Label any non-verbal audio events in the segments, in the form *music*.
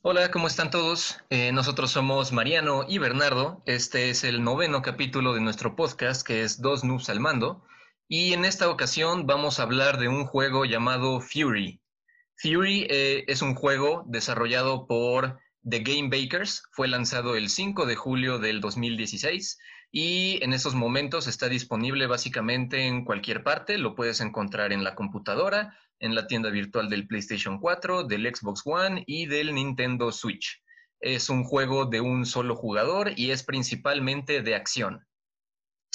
Hola, ¿cómo están todos? Eh, nosotros somos Mariano y Bernardo. Este es el noveno capítulo de nuestro podcast que es Dos Noobs al Mando. Y en esta ocasión vamos a hablar de un juego llamado Fury. Fury eh, es un juego desarrollado por The Game Bakers. Fue lanzado el 5 de julio del 2016 y en estos momentos está disponible básicamente en cualquier parte. Lo puedes encontrar en la computadora, en la tienda virtual del PlayStation 4, del Xbox One y del Nintendo Switch. Es un juego de un solo jugador y es principalmente de acción.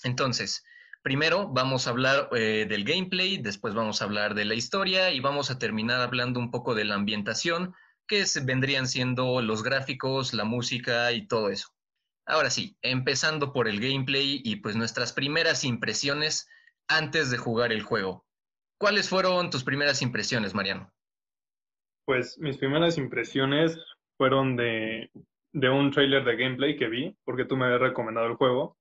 Entonces, primero vamos a hablar eh, del gameplay, después vamos a hablar de la historia y vamos a terminar hablando un poco de la ambientación, que vendrían siendo los gráficos, la música y todo eso. Ahora sí, empezando por el gameplay y pues nuestras primeras impresiones antes de jugar el juego. ¿Cuáles fueron tus primeras impresiones, Mariano? Pues mis primeras impresiones fueron de, un trailer de gameplay que vi, porque tú me habías recomendado el juego.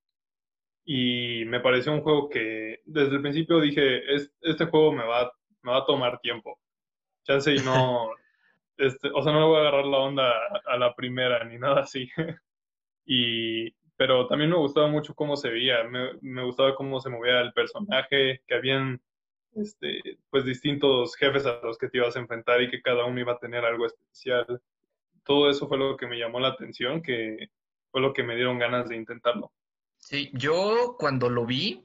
Y me pareció un juego que desde el principio dije, este juego me va, me va a tomar tiempo. Chance y no, *laughs* este, o sea, no me voy a agarrar la onda a la primera ni nada así. Y, pero también me gustaba mucho cómo se veía, me, me gustaba cómo se movía el personaje, que habían este, pues distintos jefes a los que te ibas a enfrentar y que cada uno iba a tener algo especial. Todo eso fue lo que me llamó la atención, que fue lo que me dieron ganas de intentarlo. Sí, yo cuando lo vi,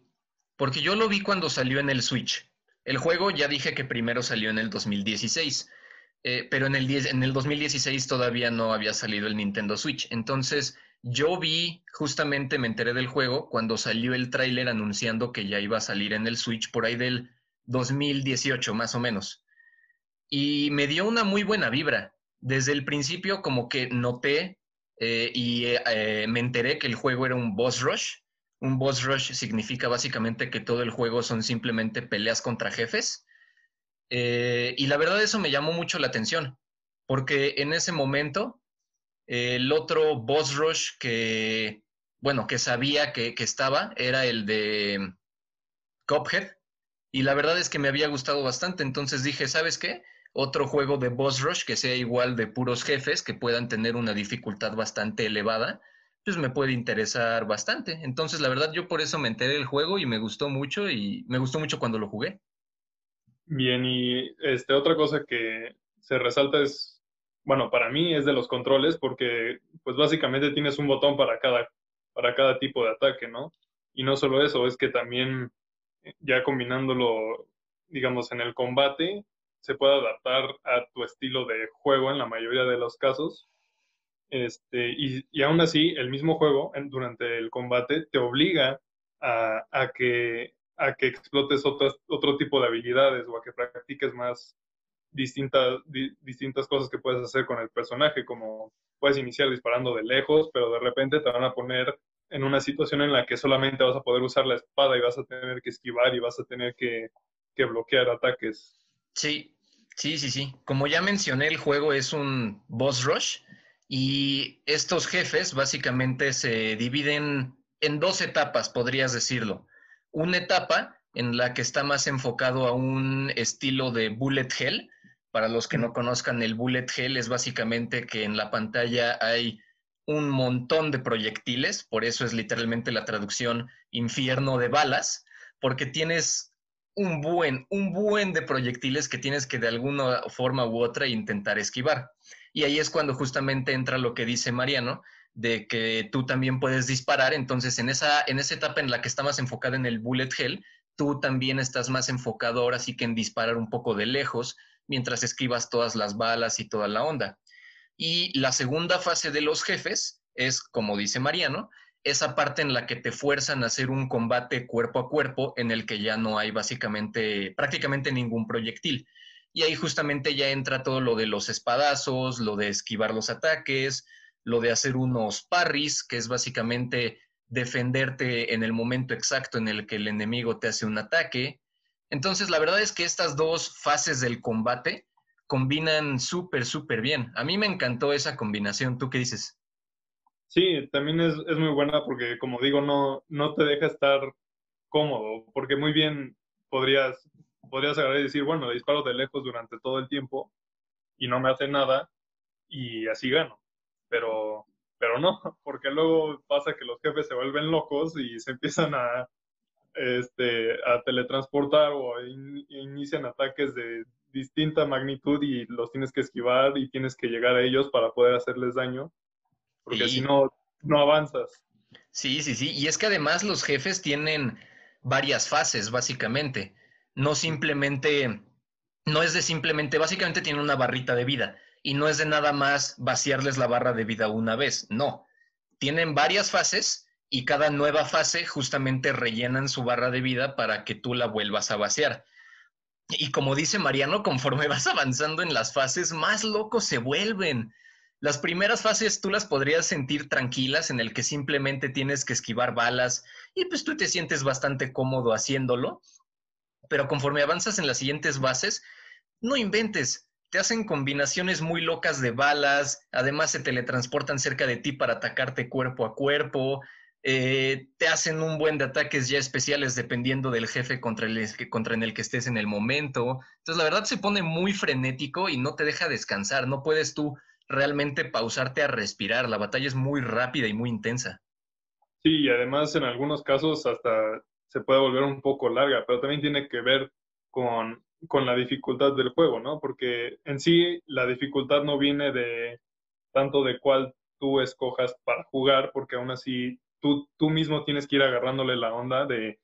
porque yo lo vi cuando salió en el Switch. El juego ya dije que primero salió en el 2016, eh, pero en el, en el 2016 todavía no había salido el Nintendo Switch. Entonces, yo vi, justamente me enteré del juego cuando salió el tráiler anunciando que ya iba a salir en el Switch por ahí del 2018 más o menos. Y me dio una muy buena vibra. Desde el principio como que noté eh, y eh, me enteré que el juego era un boss rush. Un boss rush significa básicamente que todo el juego son simplemente peleas contra jefes. Eh, y la verdad eso me llamó mucho la atención, porque en ese momento el otro boss rush que, bueno, que sabía que, que estaba era el de Cuphead, y la verdad es que me había gustado bastante, entonces dije, ¿sabes qué? Otro juego de Boss Rush que sea igual de puros jefes, que puedan tener una dificultad bastante elevada, pues me puede interesar bastante. Entonces, la verdad, yo por eso me enteré del juego y me gustó mucho y me gustó mucho cuando lo jugué. Bien, y este, otra cosa que se resalta es, bueno, para mí es de los controles, porque pues básicamente tienes un botón para cada, para cada tipo de ataque, ¿no? Y no solo eso, es que también ya combinándolo, digamos, en el combate, se puede adaptar a tu estilo de juego en la mayoría de los casos. Este, y, y aún así, el mismo juego durante el combate te obliga a, a, que, a que explotes otras, otro tipo de habilidades o a que practiques más distintas, distintas cosas que puedes hacer con el personaje, como puedes iniciar disparando de lejos, pero de repente te van a poner en una situación en la que solamente vas a poder usar la espada y vas a tener que esquivar y vas a tener que, bloquear ataques. Sí, sí, sí, sí. Como ya mencioné, el juego es un boss rush y estos jefes básicamente se dividen en dos etapas, podrías decirlo. Una etapa en la que está más enfocado a un estilo de bullet hell. Para los que no conozcan, el bullet hell es básicamente que en la pantalla hay un montón de proyectiles, por eso es literalmente la traducción infierno de balas, porque tienes un buen, un buen de proyectiles que tienes que de alguna forma u otra intentar esquivar. Y ahí es cuando justamente entra lo que dice Mariano, de que tú también puedes disparar, entonces en esa, en esa etapa en la que está más enfocada en el bullet hell, tú también estás más enfocado ahora sí que en disparar un poco de lejos, mientras esquivas todas las balas y toda la onda. Y la segunda fase de los jefes es, como dice Mariano, esa parte en la que te fuerzan a hacer un combate cuerpo a cuerpo en el que ya no hay básicamente prácticamente ningún proyectil. Y ahí justamente ya entra todo lo de los espadazos, lo de esquivar los ataques, lo de hacer unos parries, que es básicamente defenderte en el momento exacto en el que el enemigo te hace un ataque. Entonces, la verdad es que estas dos fases del combate combinan súper, súper bien. A mí me encantó esa combinación. ¿Tú qué dices? Sí, también es, muy buena porque, como digo, no, no te deja estar cómodo, porque muy bien podrías, podrías agarrar y decir, bueno, disparo de lejos durante todo el tiempo y no me hace nada, y así gano. Pero, pero no, *laughs* porque luego pasa que los jefes se vuelven locos y se empiezan a, este, a teletransportar o inician ataques de distinta magnitud y los tienes que esquivar y tienes que llegar a ellos para poder hacerles daño, porque si no, no avanzas. Sí, sí, sí. Y es que además los jefes tienen varias fases, básicamente. No simplemente, no es de simplemente, básicamente tiene una barrita de vida y no es de nada más vaciarles la barra de vida una vez, no. Tienen varias fases y cada nueva fase justamente rellenan su barra de vida para que tú la vuelvas a vaciar. Y como dice Mariano, conforme *laughs* vas avanzando en las fases, más locos se vuelven. Las primeras fases tú las podrías sentir tranquilas en el que simplemente tienes que esquivar balas y pues tú te sientes bastante cómodo haciéndolo. Pero conforme avanzas en las siguientes bases, no inventes, te hacen combinaciones muy locas de balas, además se teletransportan cerca de ti para atacarte cuerpo a cuerpo, eh, te hacen un buen de ataques ya especiales dependiendo del jefe contra el, contra en el que estés en el momento. Entonces, la verdad se pone muy frenético y no te deja descansar. No puedes tú realmente pausarte a respirar. La batalla es muy rápida y muy intensa. Sí, y además en algunos casos hasta se puede volver un poco larga, pero también tiene que ver con, con la dificultad del juego, ¿no? Porque en sí la dificultad no viene de tanto de cuál tú escojas para jugar, porque aún así tú, tú mismo tienes que ir agarrándole la onda de,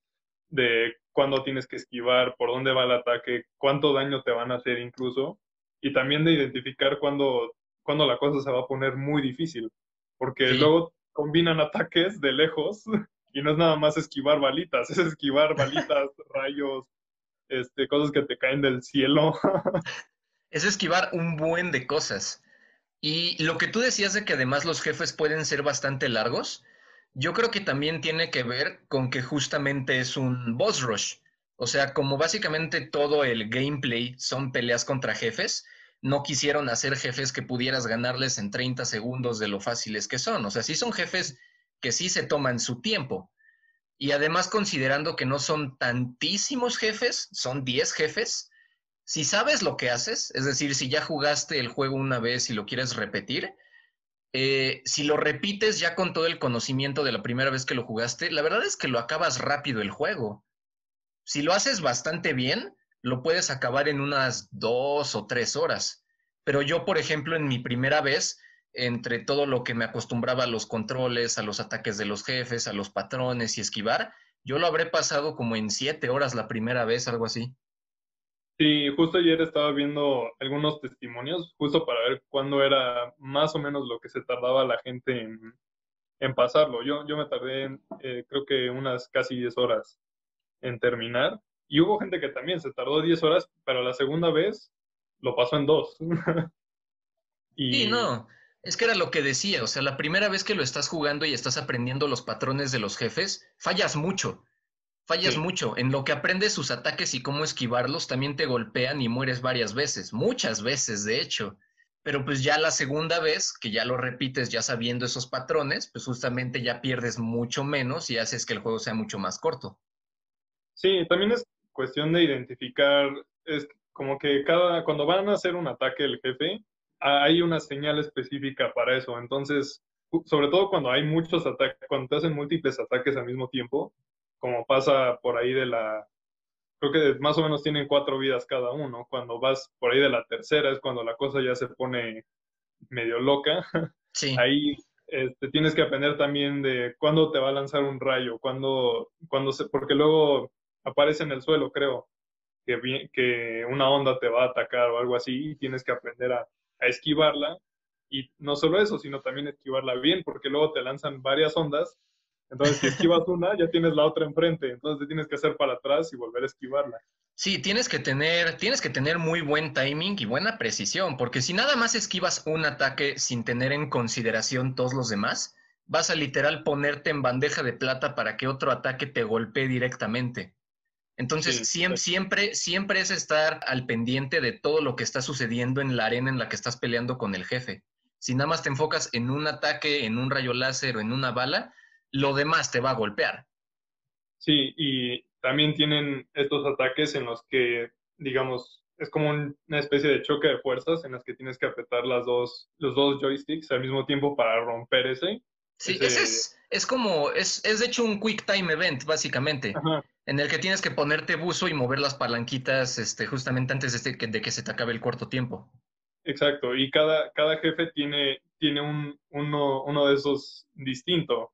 de cuándo tienes que esquivar, por dónde va el ataque, cuánto daño te van a hacer incluso, y también de identificar cuándo, cuándo la cosa se va a poner muy difícil, porque luego combinan ataques de lejos *laughs* y no es nada más esquivar balitas, *laughs* es esquivar balitas, *laughs* rayos, este, cosas que te caen del cielo. es esquivar un buen de cosas. Y lo que tú decías de que además los jefes pueden ser bastante largos, yo creo que también tiene que ver con que justamente es un boss rush. O sea, como básicamente todo el gameplay son peleas contra jefes, no quisieron hacer jefes que pudieras ganarles en 30 segundos de lo fáciles que son. O sea, sí son jefes que sí se toman su tiempo. Y además considerando que no son tantísimos jefes, son 10 jefes, si sabes lo que haces, es decir, si ya jugaste el juego una vez y lo quieres repetir, eh, si lo repites ya con todo el conocimiento de la primera vez que lo jugaste, la verdad es que lo acabas rápido el juego. Si lo haces bastante bien, lo puedes acabar en unas dos o tres horas. Pero yo, por ejemplo, en mi primera vez, entre todo lo que me acostumbraba a los controles, a los ataques de los jefes, a los patrones y esquivar, yo lo habré pasado como en siete horas la primera vez, algo así. Sí, justo ayer estaba viendo algunos testimonios, justo para ver cuándo era más o menos lo que se tardaba la gente en, pasarlo. Yo, yo me tardé, eh, creo que unas casi 10 horas en terminar. Y hubo gente que también se tardó 10 horas, pero la segunda vez lo pasó en dos. *laughs* y... Sí, no, es que era lo que decía, o sea, la primera vez que lo estás jugando y estás aprendiendo los patrones de los jefes, fallas mucho. Fallas mucho. En lo que aprendes sus ataques y cómo esquivarlos, también te golpean y mueres varias veces, muchas veces, de hecho. Pero pues ya la segunda vez, que ya lo repites ya sabiendo esos patrones, pues justamente ya pierdes mucho menos y haces que el juego sea mucho más corto. Sí, también es cuestión de identificar, es como que cada, cuando van a hacer un ataque el jefe, hay una señal específica para eso. Entonces, sobre todo cuando hay muchos ataques, cuando te hacen múltiples ataques al mismo tiempo, como pasa por ahí de la, creo que más o menos tienen cuatro vidas cada uno. Cuando vas por ahí de la tercera es cuando la cosa ya se pone medio loca. *laughs* Sí. Ahí este, tienes que aprender también de cuándo te va a lanzar un rayo, cuándo, cuándo se, porque luego aparece en el suelo, creo, que, que una onda te va a atacar o algo así y tienes que aprender a, a esquivarla. Y no solo eso, sino también esquivarla bien, porque luego te lanzan varias ondas entonces, si esquivas una, ya tienes la otra enfrente. Entonces, te tienes que hacer para atrás y volver a esquivarla. Sí, tienes que tener, tienes que tener muy buen timing y buena precisión, porque si nada más esquivas un ataque sin tener en consideración todos los demás, vas a literal ponerte en bandeja de plata para que otro ataque te golpee directamente. Entonces, siempre, siempre, siempre es estar al pendiente de todo lo que está sucediendo en la arena en la que estás peleando con el jefe. Si nada más te enfocas en un ataque, en un rayo láser o en una bala, lo demás te va a golpear. Sí, y también tienen estos ataques en los que, digamos, es como una especie de choque de fuerzas en las que tienes que apretar las dos, los dos joysticks al mismo tiempo para romper ese. Sí, ese, es, es como, es, es de hecho un quick time event, básicamente, en el que tienes que ponerte buzo y mover las palanquitas este, justamente antes de, de que se te acabe el cuarto tiempo. Exacto, y cada, cada jefe tiene, tiene un, uno, uno de esos distinto.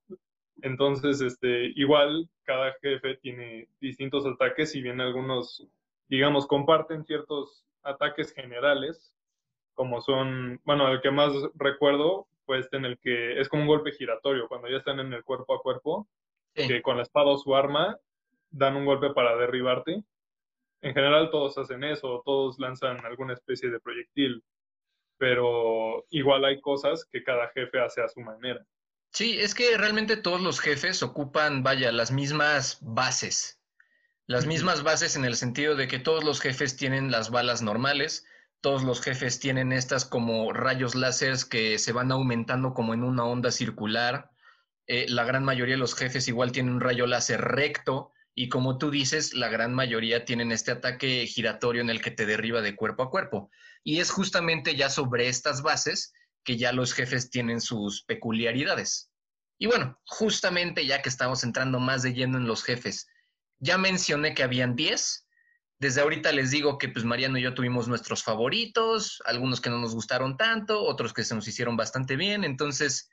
Entonces, este, igual cada jefe tiene distintos ataques, si bien algunos, digamos, comparten ciertos ataques generales, como son, bueno, el que más recuerdo fue este en el que es como un golpe giratorio, cuando ya están en el cuerpo a cuerpo, que con la espada o su arma dan un golpe para derribarte. En general todos hacen eso, todos lanzan alguna especie de proyectil pero igual hay cosas que cada jefe hace a su manera. Sí, es que realmente todos los jefes ocupan, vaya, las mismas bases. Las mismas bases en el sentido de que todos los jefes tienen las balas normales, todos los jefes tienen estas como rayos láseres que se van aumentando como en una onda circular. Eh, la gran mayoría de los jefes igual tienen un rayo láser recto y como tú dices, la gran mayoría tienen este ataque giratorio en el que te derriba de cuerpo a cuerpo. Y es justamente ya sobre estas bases que ya los jefes tienen sus peculiaridades. Y bueno, justamente ya que estamos entrando más de lleno en los jefes, ya mencioné que habían 10. Desde ahorita les digo que pues Mariano y yo tuvimos nuestros favoritos, algunos que no nos gustaron tanto, otros que se nos hicieron bastante bien. Entonces,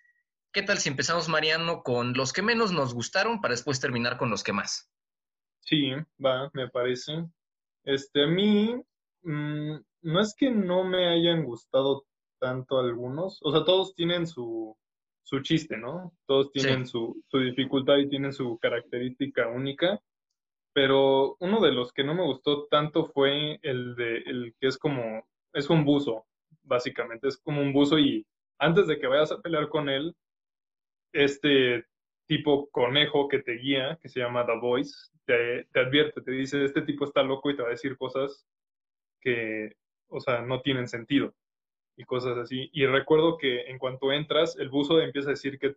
¿qué tal si empezamos, Mariano, con los que menos nos gustaron para después terminar con los que más? Sí, va, me parece. Este, a mí, mm, no es que no me hayan gustado tanto algunos, o sea, todos tienen su, su chiste, ¿no? Todos tienen su, su dificultad y tienen su característica única, pero uno de los que no me gustó tanto fue el de el que es como, es un buzo, básicamente, es como un buzo y antes de que vayas a pelear con él, este tipo conejo que te guía, que se llama The Voice, te, te advierte, te dice, este tipo está loco y te va a decir cosas que o sea, no tienen sentido y cosas así. Y recuerdo que en cuanto entras, el buzo empieza a decir que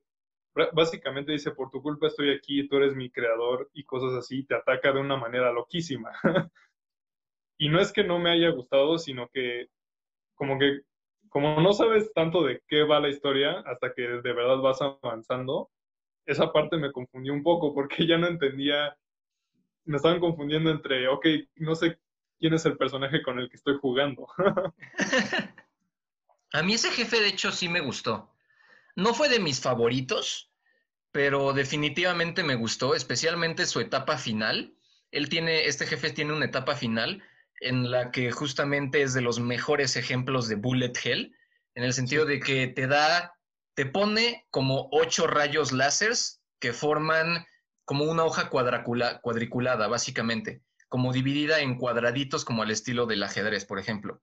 básicamente dice, por tu culpa estoy aquí, tú eres mi creador y cosas así, te ataca de una manera loquísima. *laughs* y no es que no me haya gustado, sino que como que como no sabes tanto de qué va la historia hasta que de verdad vas avanzando, esa parte me confundió un poco porque ya no entendía, me estaban confundiendo entre, ok, no sé quién es el personaje con el que estoy jugando. *laughs* A mí ese jefe, de hecho, sí me gustó. No fue de mis favoritos, pero definitivamente me gustó, especialmente su etapa final. Él tiene, este jefe tiene una etapa final en la que justamente es de los mejores ejemplos de Bullet Hell, en el sentido de que te da, te pone como ocho rayos láseres que forman como una hoja cuadriculada, básicamente como dividida en cuadraditos como al estilo del ajedrez, por ejemplo.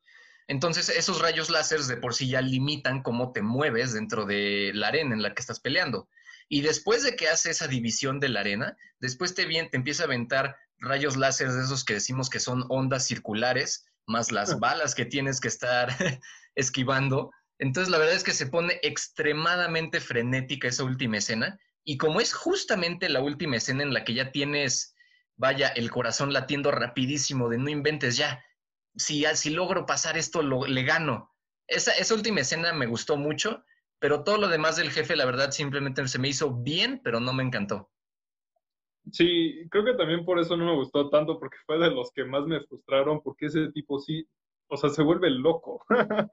Entonces, esos rayos láseres de por sí ya limitan cómo te mueves dentro de la arena en la que estás peleando. Y después de que hace esa división de la arena, después te, te empieza a aventar rayos láseres de esos que decimos que son ondas circulares, más las balas que tienes que estar *laughs* esquivando. Entonces, la verdad es que se pone extremadamente frenética esa última escena. Y como es justamente la última escena en la que ya tienes vaya, el corazón latiendo rapidísimo de no inventes ya. Si, si logro pasar esto, lo, le gano. Esa, esa última escena me gustó mucho, pero todo lo demás del jefe, la verdad, simplemente se me hizo bien, pero no me encantó. Sí, creo que también por eso no me gustó tanto, porque fue de los que más me frustraron, porque ese tipo sí, o sea, se vuelve loco. *laughs*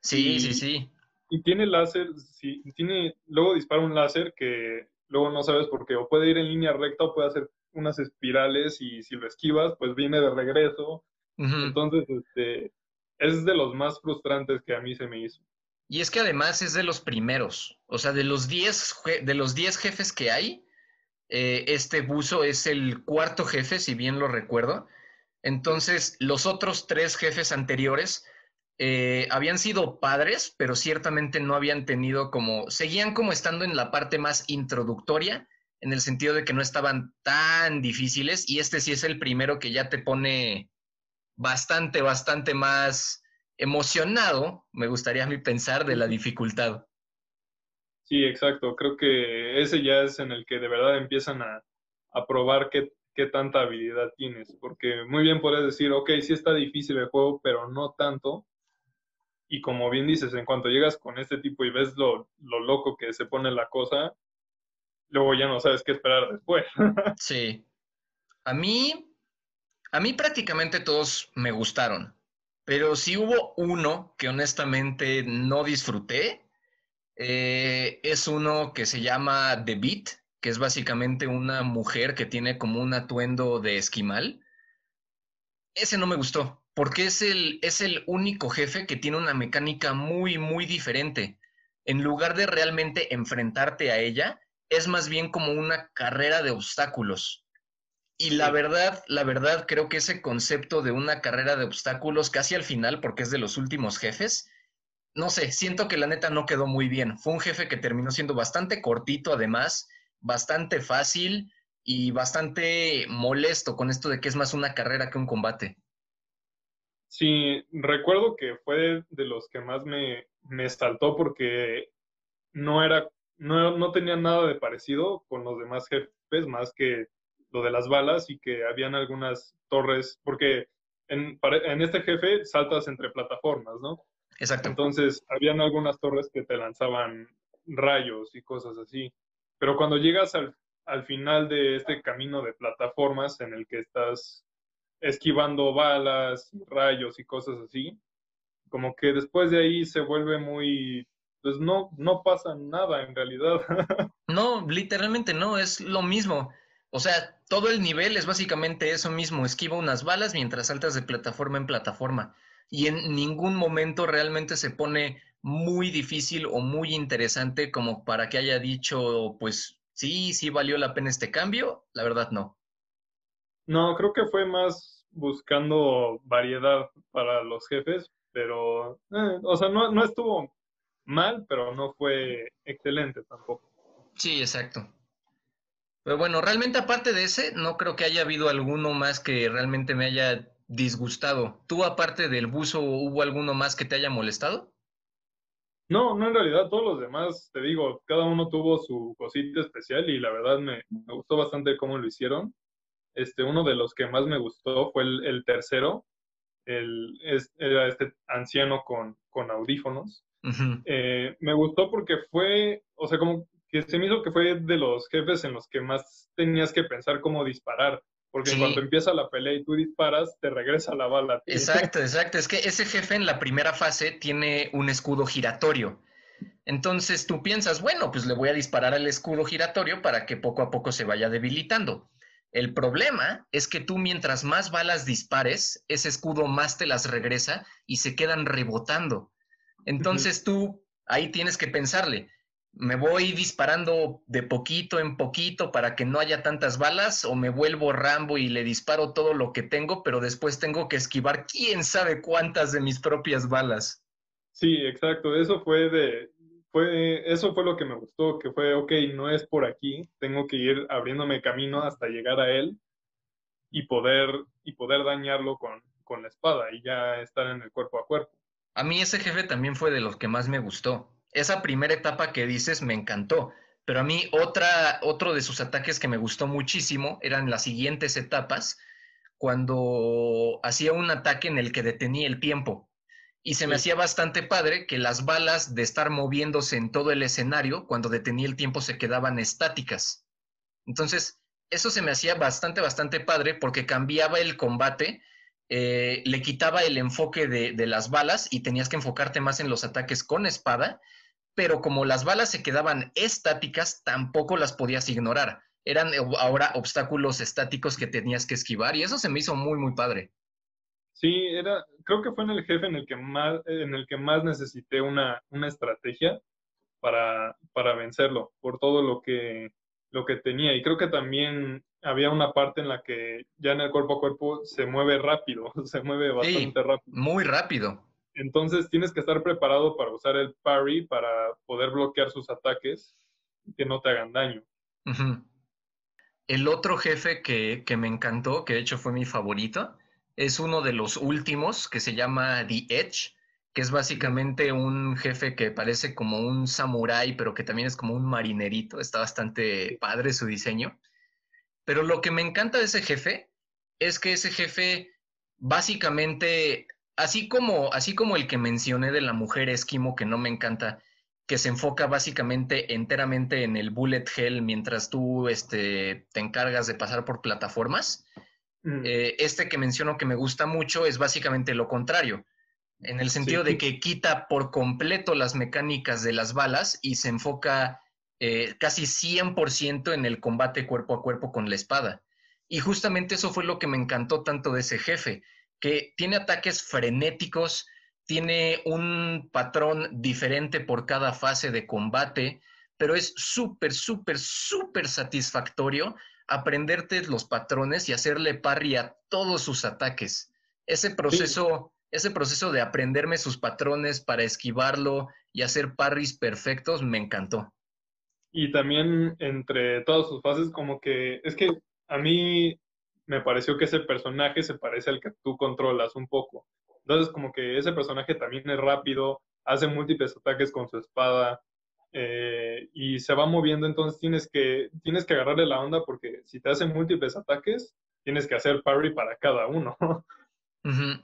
sí, sí, sí. Y tiene láser, sí, tiene, luego dispara un láser que luego no sabes por qué, o puede ir en línea recta o puede hacer unas espirales y si lo esquivas, pues viene de regreso. Entonces, este, es de los más frustrantes que a mí se me hizo. Y es que además es de los primeros, o sea, de los 10 de los diez jefes que hay, eh, este buzo es el cuarto jefe, si bien lo recuerdo. Entonces, los otros tres jefes anteriores eh, habían sido padres, pero ciertamente no habían tenido como, seguían como estando en la parte más introductoria en el sentido de que no estaban tan difíciles y este sí es el primero que ya te pone bastante, bastante más emocionado, me gustaría a mí pensar, de la dificultad. Sí, exacto. Creo que ese ya es en el que de verdad empiezan a, probar qué, qué tanta habilidad tienes, porque muy bien puedes decir, ok, sí está difícil el juego, pero no tanto. Y como bien dices, en cuanto llegas con este tipo y ves lo, lo loco que se pone la cosa, luego ya no sabes qué esperar después. *laughs* sí. A mí, a mí prácticamente todos me gustaron, pero si hubo uno que honestamente no disfruté. Eh, es uno que se llama The Beat, que es básicamente una mujer que tiene como un atuendo de esquimal. Ese no me gustó, porque es el, es el único jefe que tiene una mecánica muy, muy diferente. En lugar de realmente enfrentarte a ella, es más bien como una carrera de obstáculos. Y la verdad, la verdad, creo que ese concepto de una carrera de obstáculos casi al final, porque es de los últimos jefes, no sé, siento que la neta no quedó muy bien. Fue un jefe que terminó siendo bastante cortito además bastante fácil y bastante molesto con esto de que es más una carrera que un combate. Sí, recuerdo que fue de los que más me, me saltó porque no era, no, no tenía nada de parecido con los demás jefes, más que lo de las balas y que habían algunas torres, porque en, en este jefe saltas entre plataformas, ¿no? Exacto. Entonces, habían algunas torres que te lanzaban rayos y cosas así. Pero cuando llegas al, al final de este camino de plataformas en el que estás esquivando balas, rayos y cosas así, como que después de ahí se vuelve muy, pues no, no pasa nada en realidad. *laughs* No, literalmente no, es lo mismo. O sea, todo el nivel es básicamente eso mismo, esquiva unas balas mientras saltas de plataforma en plataforma. Y en ningún momento realmente se pone muy difícil o muy interesante como para que haya dicho, pues sí, sí valió la pena este cambio, la verdad no. No, creo que fue más buscando variedad para los jefes, pero, eh, o sea, no, no estuvo mal, pero no fue excelente tampoco. Sí, exacto. Pero bueno, realmente aparte de ese, no creo que haya habido alguno más que realmente me haya disgustado. ¿Tú aparte del buzo hubo alguno más que te haya molestado? No, no en realidad todos los demás, te digo, cada uno tuvo su cosita especial y la verdad me, gustó bastante cómo lo hicieron. Este, uno de los que más me gustó fue el, tercero, el, era este anciano con, con audífonos. Eh, me gustó porque fue, o sea, como que se me hizo que fue de los jefes en los que más tenías que pensar cómo disparar. Porque cuando empieza la pelea y tú disparas, te regresa la bala. Exacto, *laughs* exacto. Es que ese jefe en la primera fase tiene un escudo giratorio. Entonces tú piensas, bueno, pues le voy a disparar al escudo giratorio para que poco a poco se vaya debilitando. El problema es que tú mientras más balas dispares, ese escudo más te las regresa y se quedan rebotando. Entonces tú ahí tienes que pensarle, me voy disparando de poquito en poquito para que no haya tantas balas o me vuelvo Rambo y le disparo todo lo que tengo, pero después tengo que esquivar quién sabe cuántas de mis propias balas. Sí, exacto, eso fue de fue eso fue lo que me gustó, que fue ok, no es por aquí, tengo que ir abriéndome camino hasta llegar a él y poder y poder dañarlo con con la espada y ya estar en el cuerpo a cuerpo. A mí ese jefe también fue de los que más me gustó esa primera etapa que dices me encantó, pero a mí otra, otro de sus ataques que me gustó muchísimo eran las siguientes etapas, cuando hacía un ataque en el que detenía el tiempo. Y se me hacía bastante padre que las balas de estar moviéndose en todo el escenario, cuando detenía el tiempo, se quedaban estáticas. Entonces, eso se me hacía bastante, bastante padre porque cambiaba el combate, eh, le quitaba el enfoque de, de, las balas y tenías que enfocarte más en los ataques con espada pero como las balas se quedaban estáticas, tampoco las podías ignorar. Eran ahora obstáculos estáticos que tenías que esquivar y eso se me hizo muy, muy padre. Sí, era, creo que fue en el jefe en el que más, en el que más necesité una, una estrategia para, para vencerlo, por todo lo que, lo que tenía. Y creo que también había una parte en la que ya en el cuerpo a cuerpo se mueve rápido, *laughs* se mueve bastante rápido. Muy rápido. Entonces tienes que estar preparado para usar el parry para poder bloquear sus ataques y que no te hagan daño. El otro jefe que, que, me encantó, que de hecho fue mi favorito, es uno de los últimos que se llama The Edge, que es básicamente un jefe que parece como un samurái, pero que también es como un marinerito. Está bastante padre su diseño. Pero lo que me encanta de ese jefe es que ese jefe básicamente, así como, así como el que mencioné de la mujer esquimo que no me encanta, que se enfoca básicamente enteramente en el bullet hell mientras tú este, te encargas de pasar por plataformas. Mm. Eh, este que menciono que me gusta mucho es básicamente lo contrario, en el sentido Sí. de que quita por completo las mecánicas de las balas y se enfoca eh, casi 100% en el combate cuerpo a cuerpo con la espada. Y justamente eso fue lo que me encantó tanto de ese jefe, que tiene ataques frenéticos, tiene un patrón diferente por cada fase de combate, pero es súper, súper, súper satisfactorio aprenderte los patrones y hacerle parry a todos sus ataques. Ese proceso, ese proceso de aprenderme sus patrones para esquivarlo y hacer parries perfectos me encantó. Y también entre todas sus fases, como que es que a mí me pareció que ese personaje se parece al que tú controlas un poco. Entonces, como que ese personaje también es rápido, hace múltiples ataques con su espada eh, y se va moviendo, entonces tienes que, tienes que agarrarle la onda porque si te hace múltiples ataques, tienes que hacer parry para cada uno. *laughs*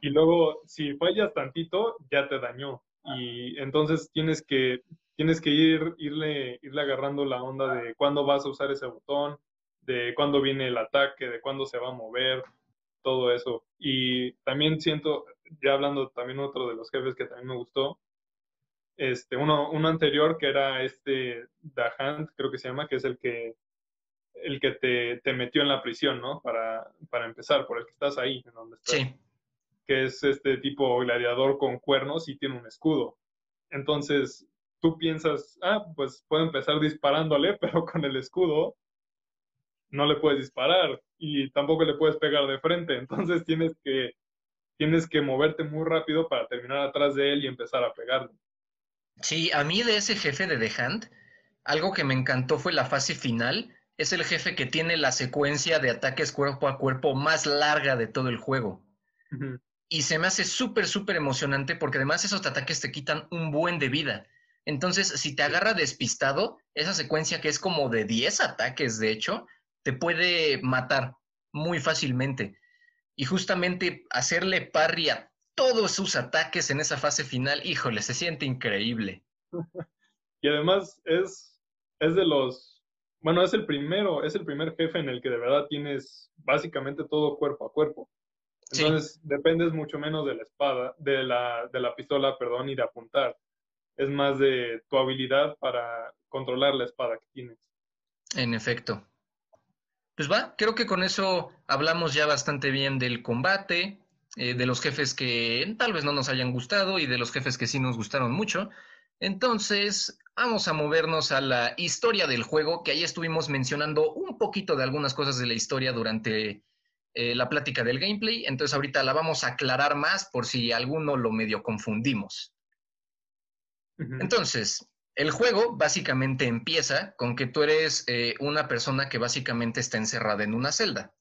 Y luego, si fallas tantito, ya te dañó. Y entonces tienes que, tienes que ir, irle, irle agarrando la onda de cuándo vas a usar ese botón, de cuándo viene el ataque, de cuándo se va a mover, todo eso. Y también siento, ya hablando también otro de los jefes que también me gustó, este, uno, uno anterior que era este The Hand, creo que se llama, que es el que el que te, te metió en la prisión, ¿no? Para, para empezar, por el que estás ahí, en donde estás Sí, que es este tipo gladiador con cuernos y tiene un escudo. Entonces, tú piensas, ah, pues puedo empezar disparándole, *laughs* pero con el escudo no le puedes disparar y tampoco le puedes pegar de frente. *laughs* Entonces tienes que, tienes que moverte muy rápido para terminar atrás de él y empezar a pegarle. Sí, a mí de ese jefe de The Hand, algo que me encantó fue la fase final. Es el jefe que tiene la secuencia de ataques cuerpo a cuerpo más larga de todo el juego. Y se me hace súper, súper emocionante porque además esos ataques te quitan un buen de vida. Entonces, si te agarra despistado, esa secuencia que es como de 10 ataques, de hecho, te puede matar muy fácilmente. Y justamente hacerle parry a todos sus ataques en esa fase final, híjole, se siente increíble. *laughs* Y además es, es de los, bueno, es el primero, es el primer jefe en el que de verdad tienes básicamente todo cuerpo a cuerpo. Sí. Entonces dependes mucho menos de la espada, de la, de la pistola, perdón, y de apuntar. Es más de tu habilidad para controlar la espada que tienes. En efecto. Pues va, creo que con eso hablamos ya bastante bien del combate, eh, de los jefes que tal vez no nos hayan gustado y de los jefes que sí nos gustaron mucho. Entonces, vamos a movernos a la historia del juego, que ahí estuvimos mencionando un poquito de algunas cosas de la historia durante eh, la plática del gameplay. Entonces, ahorita la vamos a aclarar más por si alguno lo medio confundimos. Entonces, el juego básicamente empieza con que tú eres eh, una persona que básicamente está encerrada en una celda.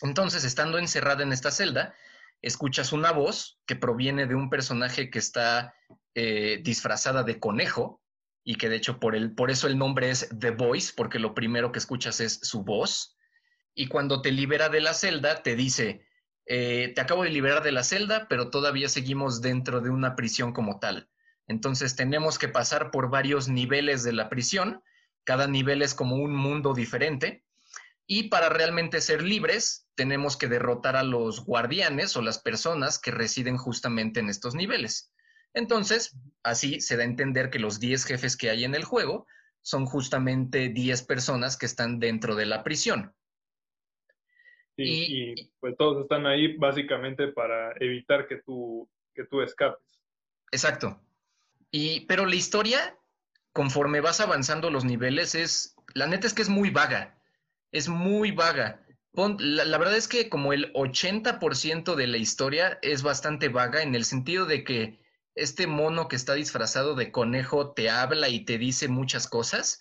Entonces, estando encerrada en esta celda, escuchas una voz que proviene de un personaje que está eh, disfrazada de conejo y que de hecho por, el, por eso el nombre es The Voice, porque lo primero que escuchas es su voz. Y cuando te libera de la celda, te dice, eh, te acabo de liberar de la celda, pero todavía seguimos dentro de una prisión como tal. Entonces tenemos que pasar por varios niveles de la prisión. Cada nivel es como un mundo diferente. Y para realmente ser libres, tenemos que derrotar a los guardianes o las personas que residen justamente en estos niveles. Entonces, así se da a entender que los 10 jefes que hay en el juego son justamente 10 personas que están dentro de la prisión. Sí, Y- y, pues todos están ahí básicamente para evitar que tú, que tú escapes. Exacto. Y, pero la historia, conforme vas avanzando los niveles, es, la neta es que es muy vaga. Es muy vaga. Pon- la, la verdad es que como el 80% de la historia es bastante vaga en el sentido de que este mono que está disfrazado de conejo te habla y te dice muchas cosas,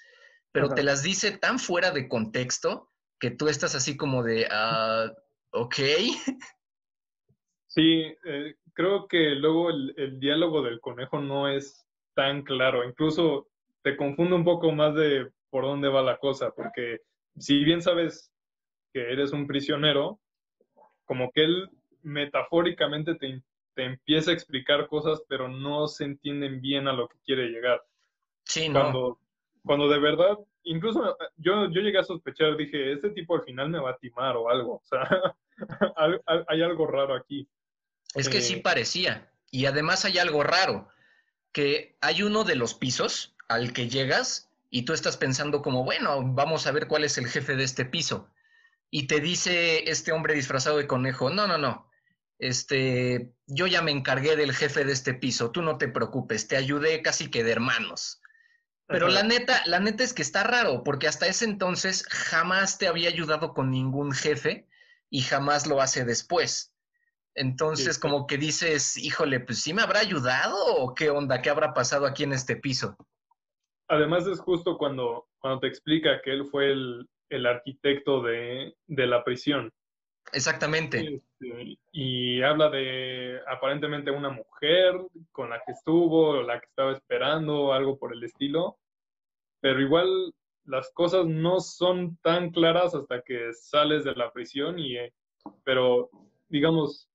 pero Ajá. te las dice tan fuera de contexto que tú estás así como de, ah, ok. *laughs* Sí, eh, creo que luego el, el diálogo del conejo no es tan claro. Incluso te confunde un poco más de por dónde va la cosa, porque si bien sabes que eres un prisionero, como que él metafóricamente te, te empieza a explicar cosas, pero no se entienden bien a lo que quiere llegar. Sí, no. Cuando, cuando de verdad, incluso yo, yo llegué a sospechar, dije, este tipo al final me va a timar o algo. O sea, *laughs* hay algo raro aquí. Es que sí eh, parecía. Y además hay algo raro, que hay uno de los pisos al que llegas y tú estás pensando como, bueno, vamos a ver cuál es el jefe de este piso. Y te dice este hombre disfrazado de conejo, no, no, no, este, yo ya me encargué del jefe de este piso, tú no te preocupes, te ayudé casi que de hermanos. Pero la neta, la neta es que está raro, porque hasta ese entonces jamás te había ayudado con ningún jefe y jamás lo hace después. Entonces, como que dices, híjole, pues sí me habrá ayudado o qué onda, qué habrá pasado aquí en este piso. Además es justo cuando, cuando te explica que él fue el, el arquitecto de, de, la prisión. Exactamente. Este, y habla de aparentemente una mujer con la que estuvo, la que estaba esperando, algo por el estilo. Pero igual las cosas no son tan claras hasta que sales de la prisión y, eh, pero digamos,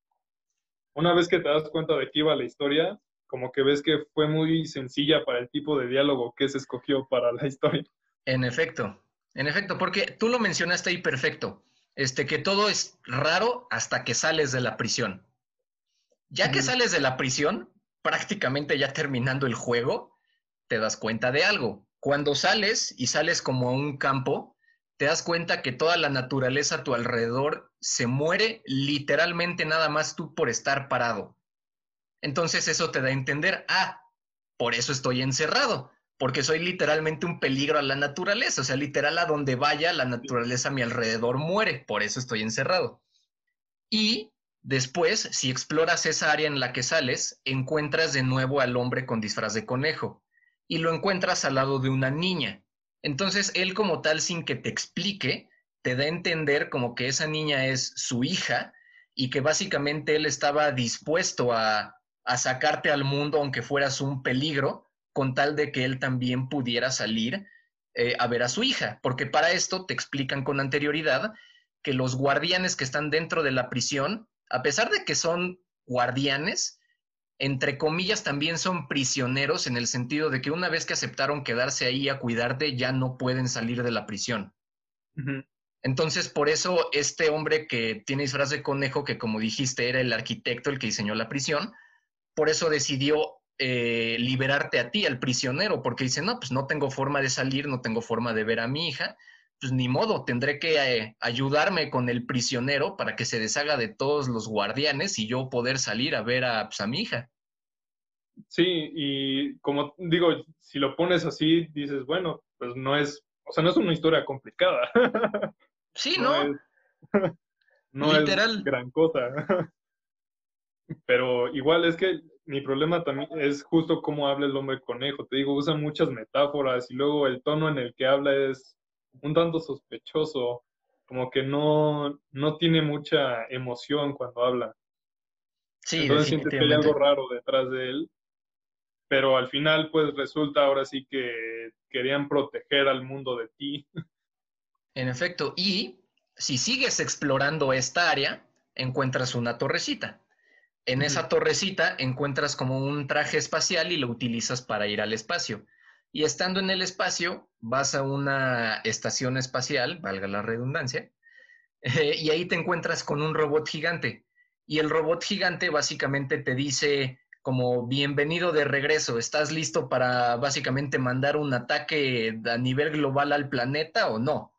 una vez que te das cuenta de qué iba la historia, como que ves que fue muy sencilla para el tipo de diálogo que se escogió para la *laughs* historia. En efecto, en efecto, porque tú lo mencionaste ahí perfecto, este, que todo es raro hasta que sales de la prisión. Ya que sales de la prisión, prácticamente ya terminando el juego, te das cuenta de algo. Cuando sales y sales como a un campo, te das cuenta que toda la naturaleza a tu alrededor se muere literalmente nada más tú por estar parado. Entonces eso te da a entender, ah, por eso estoy encerrado, porque soy literalmente un peligro a la naturaleza, o sea, literal a donde vaya la naturaleza a mi alrededor muere, por eso estoy encerrado. Y después, si exploras esa área en la que sales, encuentras de nuevo al hombre con disfraz de conejo y lo encuentras al lado de una niña. Entonces, él como tal, sin que te explique, te da a entender como que esa niña es su hija y que básicamente él estaba dispuesto a, sacarte al mundo aunque fueras un peligro, con tal de que él también pudiera salir eh, a ver a su hija, porque para esto te explican con anterioridad que los guardianes que están dentro de la prisión, a pesar de que son guardianes, entre comillas también son prisioneros en el sentido de que una vez que aceptaron quedarse ahí a cuidarte, ya no pueden salir de la prisión. Entonces, por eso este hombre que tiene disfraz de conejo, que como dijiste era el arquitecto el que diseñó la prisión, por eso decidió eh, liberarte a ti, al prisionero, porque dice, no, pues no tengo forma de salir, no tengo forma de ver a mi hija, pues ni modo, tendré que eh, ayudarme con el prisionero para que se deshaga de todos los guardianes y yo poder salir a ver a, pues, a mi hija. Sí, y como digo, si lo pones así, dices, bueno, pues no es, o sea, no es una historia complicada. *laughs* Sí, ¿no? No, es, *laughs* gran cosa. *laughs* Pero igual es que mi problema también es justo cómo habla el hombre conejo. Te digo, usa muchas metáforas y luego el tono en el que habla es un tanto sospechoso, como que no, no tiene mucha emoción cuando habla. Sí, Entonces sientes que hay algo raro detrás de él. Pero al final, pues resulta ahora sí que querían proteger al mundo de ti. *laughs* En efecto, y si sigues explorando esta área, encuentras una torrecita. En esa torrecita encuentras como un traje espacial y lo utilizas para ir al espacio. Y estando en el espacio, vas a una estación espacial, valga la redundancia, *laughs* y ahí te encuentras con un robot gigante. Y el robot gigante básicamente te dice como bienvenido de regreso, ¿estás listo para básicamente mandar un ataque a nivel global al planeta o no?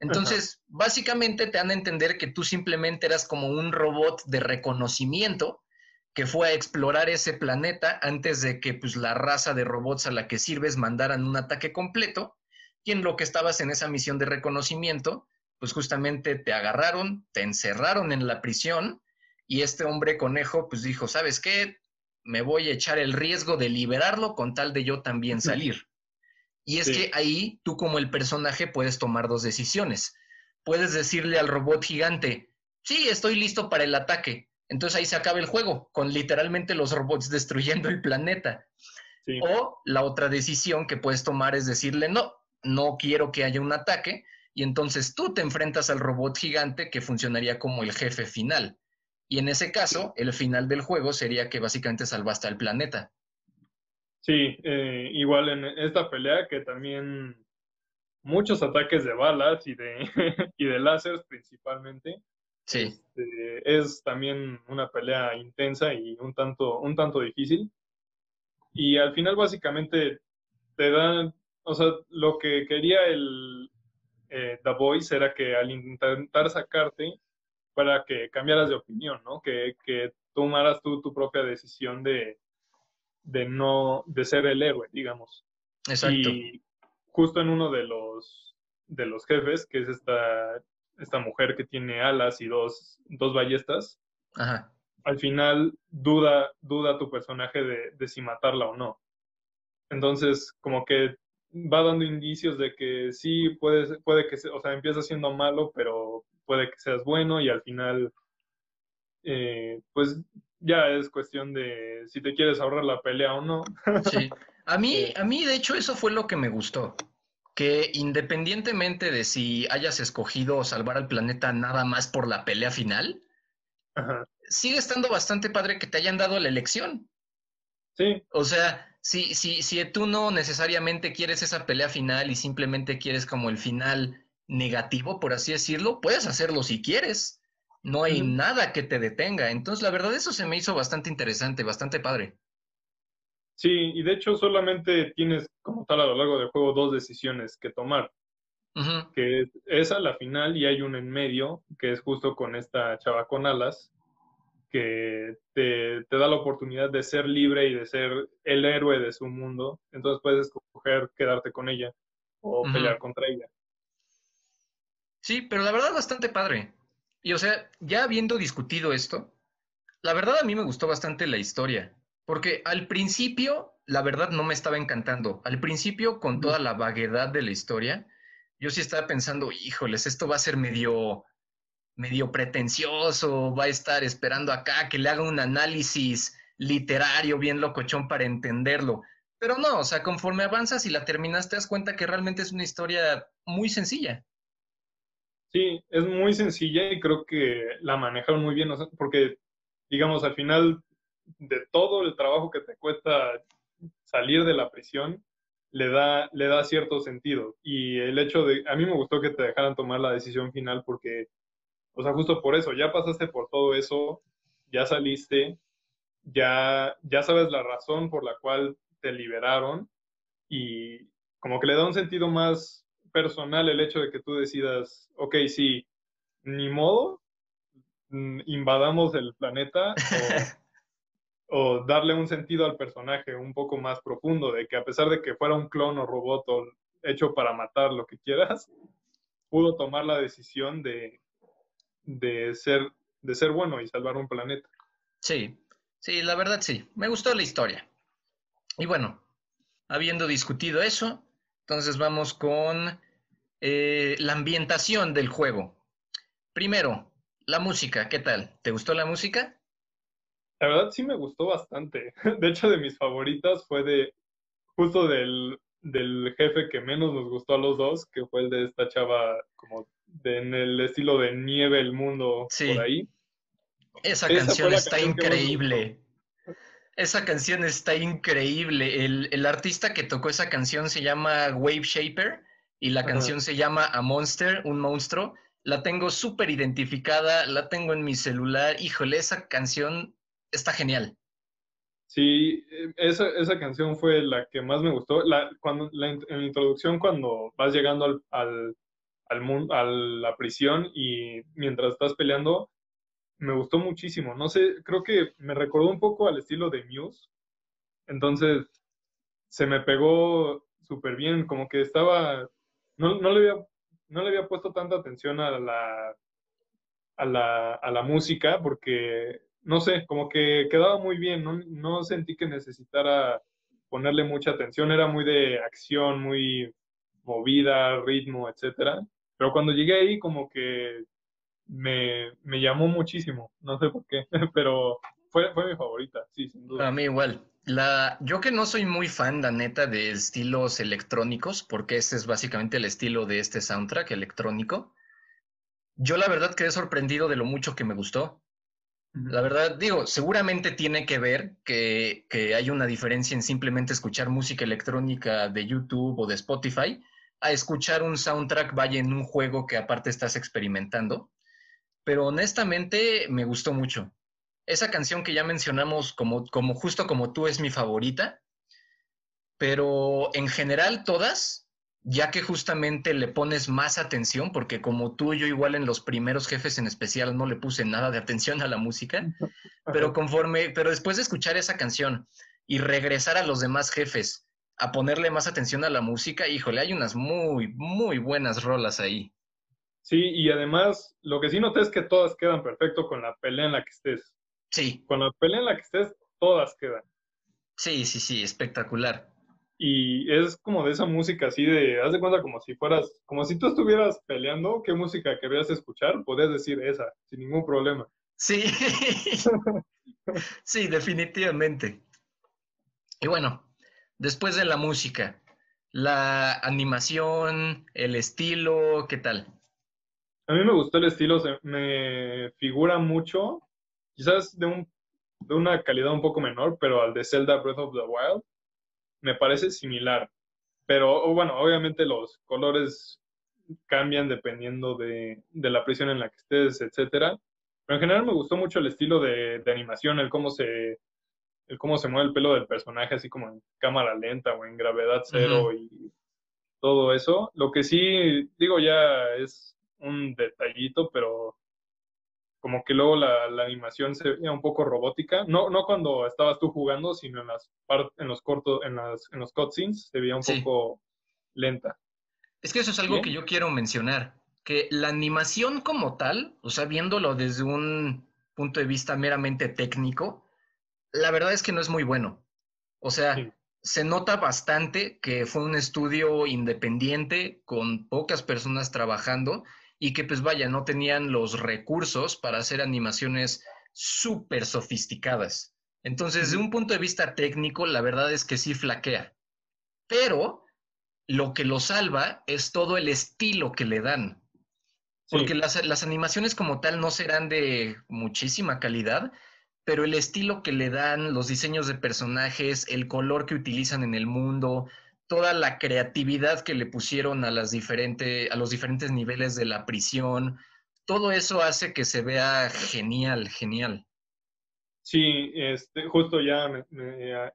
Entonces, básicamente te dan a entender que tú simplemente eras como un robot de reconocimiento que fue a explorar ese planeta antes de que pues, la raza de robots a la que sirves mandaran un ataque completo. Y en lo que estabas en esa misión de reconocimiento, pues justamente te agarraron, te encerraron en la prisión y este hombre conejo pues dijo, ¿sabes qué? Me voy a echar el riesgo de liberarlo con tal de yo también salir. Y es que ahí tú como el personaje puedes tomar dos decisiones. Puedes decirle al robot gigante, sí, estoy listo para el ataque. Entonces ahí se acaba el juego, con literalmente los robots *laughs* destruyendo el planeta. O la otra decisión que puedes tomar es decirle, no, no quiero que haya un ataque, y entonces tú te enfrentas al robot gigante que funcionaría como el jefe final. Y en ese caso, el final del juego sería que básicamente salvaste al planeta. Sí, eh, igual en esta pelea que también muchos ataques de balas y de, *laughs* y de láseres principalmente. Sí. Este, es también una pelea intensa y un tanto, un tanto difícil. Y al final básicamente te dan, o sea, lo que quería el eh, The Voice era que al intentar sacarte para que cambiaras de opinión, ¿no? Que, que tomaras tú tu propia decisión de, de no, de ser el héroe, digamos. Exacto. Y justo en uno de los, de los jefes, que es esta, esta mujer que tiene alas y dos, dos ballestas, Ajá. al final duda, duda tu personaje de, de si matarla o no. Entonces, como que va dando indicios de que sí, puede, puede que, o sea, empieza siendo malo, pero puede que seas bueno y al final, eh, pues ya es cuestión de si te quieres ahorrar la pelea o no. Sí. A mí, *laughs* a mí, de hecho, eso fue lo que me gustó. Que independientemente de si hayas escogido salvar al planeta nada más por la pelea final, Ajá. sigue estando bastante padre que te hayan dado la elección. Sí, O sea, si, si, si tú no necesariamente quieres esa pelea final y simplemente quieres como el final negativo, por así decirlo, puedes hacerlo si quieres. No hay nada que te detenga. Entonces, la verdad, eso se me hizo bastante interesante, bastante padre. Sí, y de hecho solamente tienes como tal a lo largo del juego dos decisiones que tomar, que es esa, la final, y hay una en medio, que es justo con esta chava con alas, que te, te da la oportunidad de ser libre y de ser el héroe de su mundo. Entonces puedes escoger quedarte con ella o pelear contra ella. Sí, pero la verdad, bastante padre. Y o sea, ya habiendo discutido esto, la verdad a mí me gustó bastante la historia. Porque al principio, la verdad no me estaba encantando. Al principio, con toda la vaguedad de la historia, yo sí estaba pensando, híjoles, esto va a ser medio, medio pretencioso, va a estar esperando acá que le haga un análisis literario bien locochón para entenderlo. Pero no, o sea, conforme avanzas y la terminas, te das cuenta que realmente es una historia muy sencilla. Sí, es muy sencilla y creo que la manejaron muy bien, o sea, porque, digamos, al final de todo el trabajo que te cuesta salir de la prisión, le da, le da cierto sentido. Y el hecho de, a mí me gustó que te dejaran tomar la decisión final porque, o sea, justo por eso, ya pasaste por todo eso, ya saliste, ya, ya sabes la razón por la cual te liberaron y como que le da un sentido más personal el hecho de que tú decidas, ok, sí, ni modo, mm, invadamos el planeta *laughs* o, darle un sentido al personaje un poco más profundo, de que a pesar de que fuera un clon o robot o hecho para matar lo que quieras, pudo tomar la decisión de, de, ser, de ser bueno y salvar un planeta. Sí, sí, la verdad sí. Me gustó la historia. Y bueno, habiendo discutido eso, entonces vamos con eh, la ambientación del juego. Primero, la música, ¿qué tal? ¿Te gustó la música? La verdad sí me gustó bastante. *laughs* De hecho, de mis favoritas fue de justo del, del jefe que menos nos gustó a los dos, que fue el de esta chava como de, en el estilo de nieve el mundo Sí. por ahí. Esa Esa canción está canción increíble. Esa canción está increíble. El, el artista que tocó esa canción se llama Wave Shaper y la Ajá. canción se llama A Monster, un monstruo. La tengo súper identificada, la tengo en mi celular. Híjole, esa canción está genial. Sí, eh, esa, esa canción fue la que más me gustó. La, cuando, la, en la introducción, cuando vas llegando al, al, al mun- a la prisión y mientras estás peleando, me gustó muchísimo. No sé, creo que me recordó un poco al estilo de Muse. Entonces, se me pegó súper bien, como que estaba, no, no le había, no le había puesto tanta atención a la, a la, a la música porque, no sé, como que quedaba muy bien, no, sentí que necesitara ponerle mucha atención, era muy de acción, muy movida, ritmo, etcétera. Pero cuando llegué ahí, como que me, me llamó muchísimo, no sé por qué, *laughs* pero fue, fue mi favorita, sí, sin duda. A mí igual. La, yo que no soy muy fan, la neta, de estilos electrónicos, porque ese es básicamente el estilo de este soundtrack electrónico. Yo la verdad quedé sorprendido de lo mucho que me gustó. La verdad, digo, seguramente tiene que ver que, que, hay una diferencia en simplemente escuchar música electrónica de YouTube o de Spotify a escuchar un soundtrack, vaya en un juego que aparte estás experimentando. Pero honestamente me gustó mucho. Esa canción que ya mencionamos como, como justo como tú es mi favorita, pero en general todas ya que justamente le pones más atención, porque como tú y yo igual en los primeros jefes en especial no le puse nada de atención a la música, *laughs* pero conforme, pero después de escuchar esa canción y regresar a los demás jefes a ponerle más atención a la música, híjole, hay unas muy, muy buenas rolas ahí. Sí, y además lo que sí noté es que todas quedan perfecto con la pelea en la que estés. Sí. Con la pelea en la que estés, todas quedan. Sí, sí, sí, espectacular y es como de esa música así de, haz de cuenta como si fueras, como si tú estuvieras peleando, ¿qué música querías escuchar? Podrías decir esa, sin ningún problema. Sí, *laughs* sí, definitivamente. Y bueno, después de la música, la animación, el estilo, ¿qué tal? A mí me gustó el estilo, se, me figura mucho, quizás de, un, de una calidad un poco menor, pero al de Zelda Breath of the Wild me parece similar. Pero bueno, obviamente los colores cambian dependiendo de, la prisión en la que estés, etcétera. Pero en general me gustó mucho el estilo de, animación, el cómo se el cómo se mueve el pelo del personaje, así como en cámara lenta o en gravedad cero y todo eso. Lo que sí, digo, ya es un detallito, pero como que luego la, animación se veía un poco robótica, no, no cuando estabas tú jugando, sino en las en los cortos, en, las, en los cutscenes se veía un poco lenta. Es que eso es algo que yo quiero mencionar, que la animación como tal, o sea, viéndolo desde un punto de vista meramente técnico, la verdad es que no es muy bueno. O sea, se nota bastante que fue un estudio independiente con pocas personas trabajando y que pues vaya, no tenían los recursos para hacer animaciones súper sofisticadas. Entonces, desde un punto de vista técnico, la verdad es que sí flaquea. Pero lo que lo salva es todo el estilo que le dan. Porque las, las, animaciones como tal no serán de muchísima calidad, pero el estilo que le dan, los diseños de personajes, el color que utilizan en el mundo, toda la creatividad que le pusieron a, las a los diferentes niveles de la prisión, todo eso hace que se vea genial, genial. Sí, este, justo ya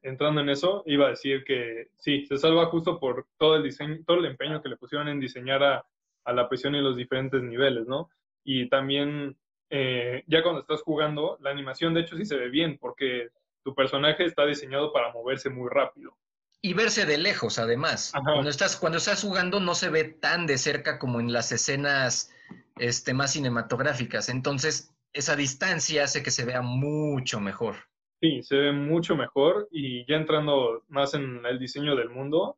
entrando en eso, iba a decir que sí, se salva justo por todo el diseño, todo el empeño que le pusieron en diseñar a, la prisión y los diferentes niveles, ¿no? Y también, eh, ya cuando estás jugando, la animación de hecho sí se ve bien, porque tu personaje está diseñado para moverse muy rápido. Y verse de lejos, además. Cuando estás, cuando estás jugando no se ve tan de cerca como en las escenas este, más cinematográficas. Entonces, esa distancia hace que se vea mucho mejor. Sí, se ve mucho mejor. Y ya entrando más en el diseño del mundo,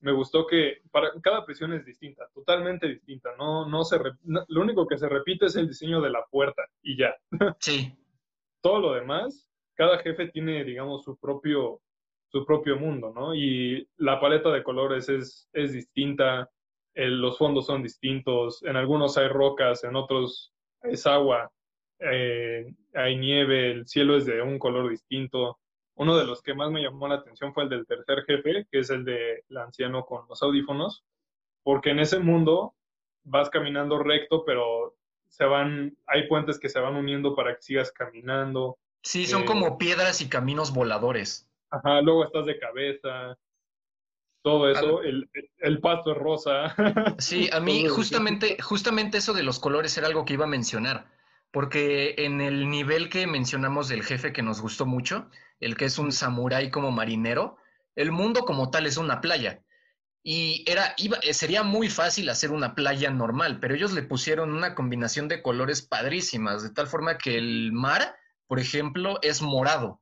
me gustó que para cada prisión es distinta, totalmente distinta. No, no se lo único que se repite es el diseño de la puerta y ya. Sí. *laughs* Todo lo demás, cada jefe tiene, digamos, su propio su propio mundo, ¿no? Y la paleta de colores es, es distinta, los fondos son distintos, en algunos hay rocas, en otros es agua, eh, hay nieve, el cielo es de un color distinto. Uno de los que más me llamó la atención fue el del tercer jefe, que es el del anciano con los audífonos, porque en ese mundo vas caminando recto, pero se van, hay puentes que se van uniendo para que sigas caminando. Sí, son eh, como piedras y caminos voladores. Ajá, luego estás de cabeza, todo eso, el, el, pasto es rosa. *laughs* Sí, a mí justamente, justamente eso de los colores era algo que iba a mencionar, porque en el nivel que mencionamos del jefe que nos gustó mucho, el que es un samurái como marinero, el mundo como tal es una playa. Y era, iba, eh, sería muy fácil hacer una playa normal, pero ellos le pusieron una combinación de colores padrísimas, de tal forma que el mar, por ejemplo, es morado.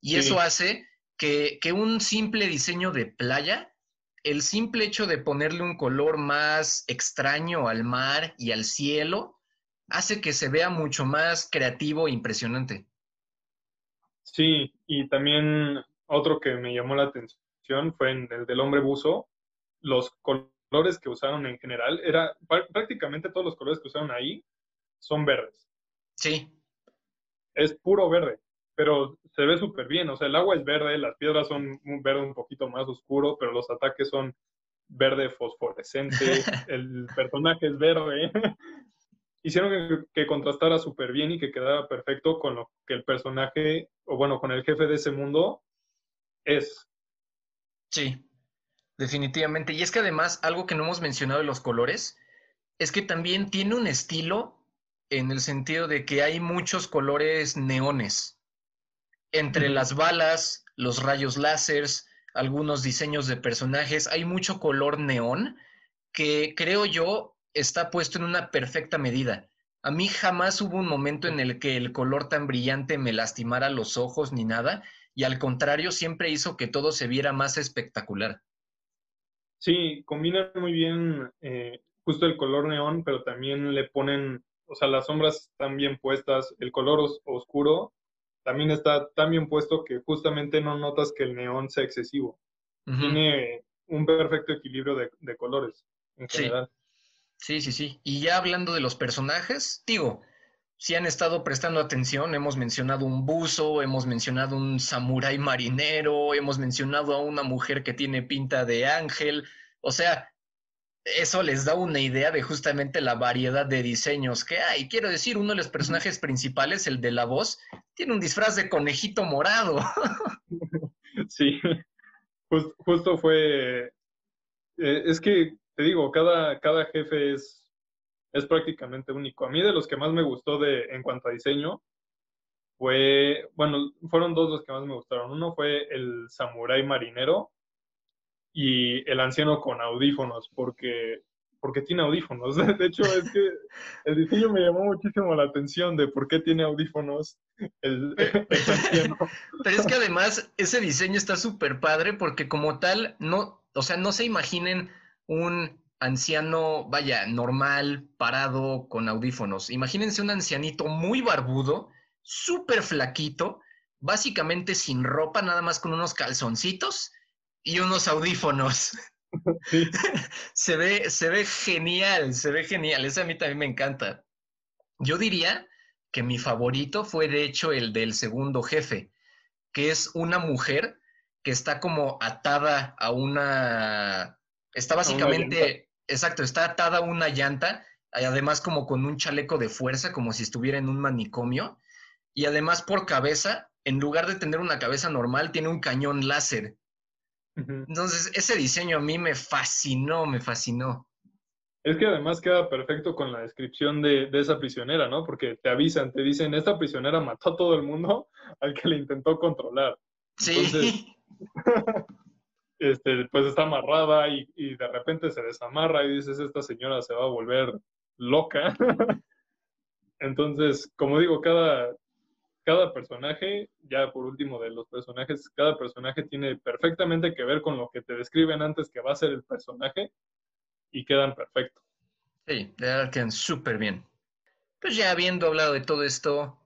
Y eso hace que, un simple diseño de playa, el simple hecho de ponerle un color más extraño al mar y al cielo, hace que se vea mucho más creativo e impresionante. Sí, y también otro que me llamó la atención fue en el del hombre buzo. Los colores que usaron en general, era prácticamente todos los colores que usaron ahí son verdes. Sí. Es puro verde, pero se ve súper bien. O sea, el agua es verde, las piedras son un verde un poquito más oscuro, pero los ataques son verde fosforescente, *laughs* el personaje es verde. *laughs* Hicieron que, contrastara súper bien y que quedara perfecto con lo que el personaje, o bueno, con el jefe de ese mundo es. Sí, definitivamente. Y es que además, algo que no hemos mencionado de los colores, es que también tiene un estilo en el sentido de que hay muchos colores neones. Entre las balas, los rayos láseres, algunos diseños de personajes, hay mucho color neón que creo yo está puesto en una perfecta medida. A mí jamás hubo un momento en el que el color tan brillante me lastimara los ojos ni nada, y al contrario, siempre hizo que todo se viera más espectacular. Sí, combinan muy bien eh, justo el color neón, pero también le ponen, o sea, las sombras están bien puestas, el color oscuro también está tan bien puesto que justamente no notas que el neón sea excesivo. Tiene un perfecto equilibrio de, colores en general. Sí, sí, sí. Y ya hablando de los personajes, digo, si han estado prestando atención, hemos mencionado un buzo, hemos mencionado un samurái marinero, hemos mencionado a una mujer que tiene pinta de ángel. O sea, eso les da una idea de justamente la variedad de diseños que hay. Quiero decir, uno de los personajes principales, el de la voz, tiene un disfraz de conejito morado. *laughs* Sí, justo fue... Eh, es que, te digo, cada, cada jefe es, es prácticamente único. A mí de los que más me gustó de, en cuanto a diseño fue, bueno, fueron dos los que más me gustaron. Uno fue el samurái marinero, y el anciano con audífonos, porque, porque tiene audífonos. *laughs* De hecho, es que el diseño me llamó muchísimo la atención de por qué tiene audífonos *laughs* el, anciano. Pero es que además ese diseño está súper padre porque como tal, no, o sea, no se imaginen un anciano, vaya, normal, parado, con audífonos. Imagínense un ancianito muy barbudo, súper flaquito, básicamente sin ropa, nada más con unos calzoncitos y unos audífonos. *laughs* *laughs* se, ve, se ve genial, se ve genial. Ese a mí también me encanta. Yo diría que mi favorito fue de hecho el del segundo jefe, que es una mujer que está como atada a una... Está básicamente... Exacto, está atada a una llanta, además como con un chaleco de fuerza, como si estuviera en un manicomio. Y además por cabeza, en lugar de tener una cabeza normal, tiene un cañón láser. Entonces, ese diseño a mí me fascinó, me fascinó. Es que además queda perfecto con la descripción de, esa prisionera, ¿no? Porque te avisan, te dicen, esta prisionera mató a todo el mundo *laughs* al que le intentó controlar. Sí. *laughs* este, pues está amarrada y, y, de repente se desamarra y dices, esta señora se va a volver loca. *laughs* Entonces, como digo, cada, cada personaje, ya por último de los personajes, cada personaje tiene perfectamente que ver con lo que te describen antes que va a ser el personaje y quedan perfectos. Sí, de verdad quedan súper bien. Pues ya habiendo hablado de todo esto,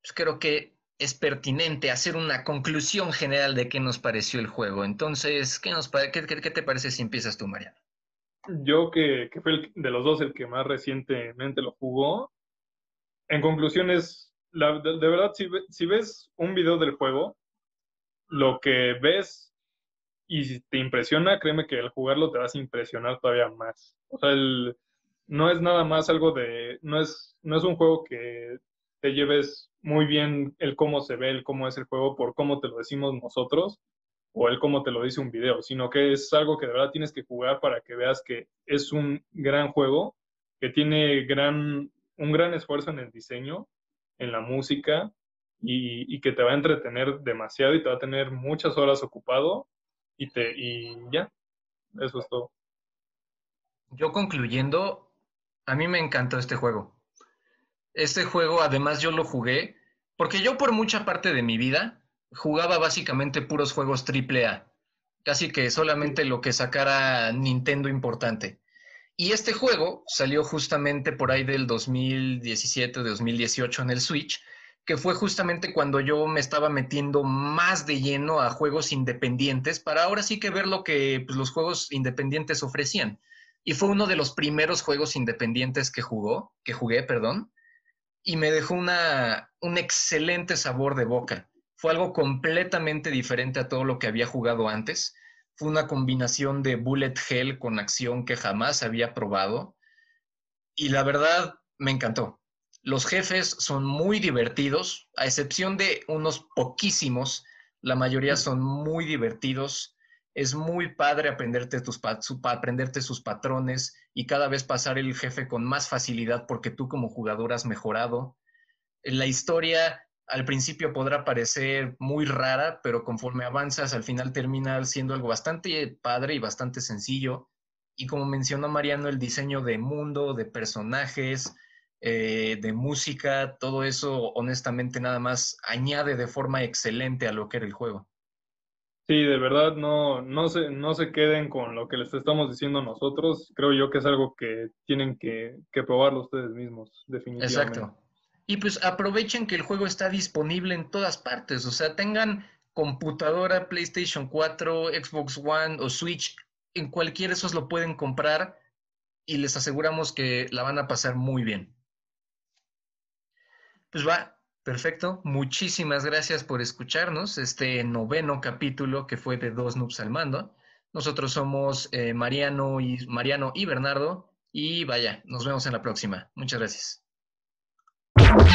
pues creo que es pertinente hacer una conclusión general de qué nos pareció el juego. Entonces, ¿qué, nos, qué, qué, te parece si empiezas tú, Mariano? Yo, que, que fue el, de los dos el que más recientemente lo jugó, en conclusión es de, verdad, si, ves un video del juego, lo que ves y te impresiona, créeme que al jugarlo te vas a impresionar todavía más. O sea, no es nada más algo de, no es, no es un juego que te lleves muy bien el cómo se ve, el cómo es el juego por cómo te lo decimos nosotros o el cómo te lo dice un video, sino que es algo que de verdad tienes que jugar para que veas que es un gran juego, que tiene gran, un gran esfuerzo en el diseño en la música y, que te va a entretener demasiado y te va a tener muchas horas ocupado y, te, y ya, eso es todo. Yo concluyendo, a mí me encantó este juego. Este juego, además, yo lo jugué porque yo por mucha parte de mi vida jugaba básicamente puros juegos AAA. Casi que solamente lo que sacara Nintendo importante. Y este juego salió justamente por ahí del 2017 2018 en el Switch, que fue justamente cuando yo me estaba metiendo más de lleno a juegos independientes para ahora sí que ver lo que pues, los juegos independientes ofrecían. Y fue uno de los primeros juegos independientes que jugó, que jugué, perdón, y me dejó una, un excelente sabor de boca. Fue algo completamente diferente a todo lo que había jugado antes. Fue una combinación de bullet hell con acción que jamás había probado. Y la verdad, me encantó. Los jefes son muy divertidos, a excepción de unos poquísimos. La mayoría son muy divertidos. Es muy padre aprenderte, tus, aprenderte sus patrones y cada vez pasar el jefe con más facilidad porque tú como jugador has mejorado. La historia al principio podrá parecer muy rara, pero conforme avanzas al final termina siendo algo bastante padre y bastante sencillo. Y como mencionó Mariano, el diseño de mundo, de personajes, eh, de música, todo eso honestamente nada más añade de forma excelente a lo que era el juego. Sí, de verdad, no, no, se, no se queden con lo que les estamos diciendo nosotros. Creo yo que es algo que tienen que, que probarlo ustedes mismos, definitivamente. Exacto. Y pues aprovechen que el juego está disponible en todas partes. O sea, tengan computadora, PlayStation 4, Xbox One o Switch, en cualquiera de esos lo pueden comprar y les aseguramos que la van a pasar muy bien. Pues va, perfecto. Muchísimas gracias por escucharnos. Este noveno capítulo que fue de Dos Noobs al Mando. Nosotros somos eh, Mariano, y, Mariano y Bernardo. Y vaya, nos vemos en la próxima. Muchas gracias. Yeah.